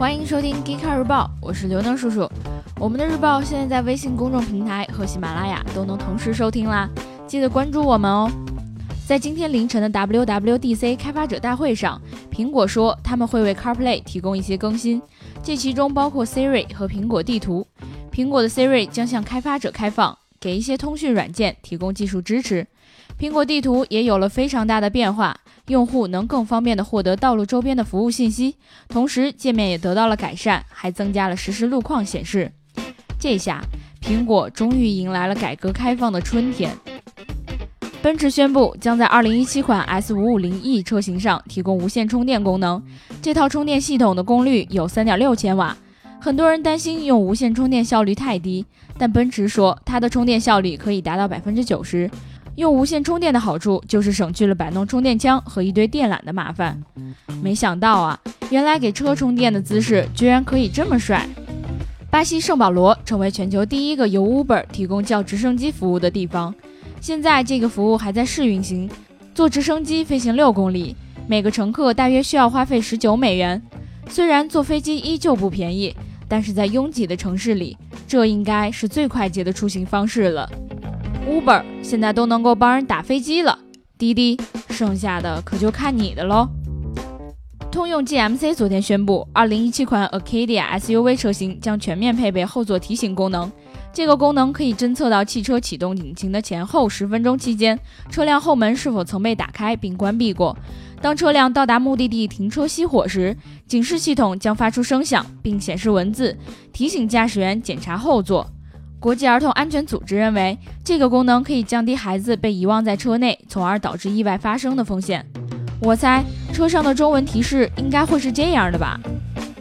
欢迎收听《Geek 日报》，我是刘能叔叔。我们的日报现在在微信公众平台和喜马拉雅都能同时收听啦，记得关注我们哦。在今天凌晨的 WWDC 开发者大会上，苹果说他们会为 CarPlay 提供一些更新，这其中包括 Siri 和苹果地图。苹果的 Siri 将向开发者开放，给一些通讯软件提供技术支持。苹果地图也有了非常大的变化，用户能更方便地获得道路周边的服务信息，同时界面也得到了改善，还增加了实时路况显示。这下，苹果终于迎来了改革开放的春天。奔驰宣布将在2017款 S550e 车型上提供无线充电功能，这套充电系统的功率有3.6千瓦。很多人担心用无线充电效率太低，但奔驰说它的充电效率可以达到百分之九十。用无线充电的好处就是省去了摆弄充电枪和一堆电缆的麻烦。没想到啊，原来给车充电的姿势居然可以这么帅！巴西圣保罗成为全球第一个由 Uber 提供叫直升机服务的地方。现在这个服务还在试运行，坐直升机飞行六公里，每个乘客大约需要花费十九美元。虽然坐飞机依旧不便宜，但是在拥挤的城市里，这应该是最快捷的出行方式了。Uber 现在都能够帮人打飞机了，滴滴，剩下的可就看你的喽。通用 GMC 昨天宣布，2017款 Acadia SUV 车型将全面配备后座提醒功能。这个功能可以侦测到汽车启动引擎的前后十分钟期间，车辆后门是否曾被打开并关闭过。当车辆到达目的地停车熄火时，警示系统将发出声响并显示文字，提醒驾驶员检查后座。国际儿童安全组织认为，这个功能可以降低孩子被遗忘在车内，从而导致意外发生的风险。我猜车上的中文提示应该会是这样的吧？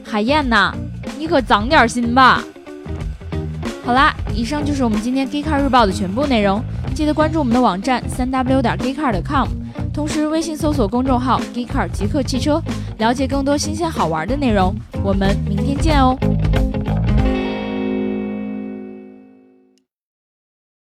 海燕呐，你可长点心吧！好啦，以上就是我们今天 Geek Car 日报的全部内容。记得关注我们的网站三 w 点 geekcar.com，同时微信搜索公众号 Geek Car 极客汽车，了解更多新鲜好玩的内容。我们明天见哦！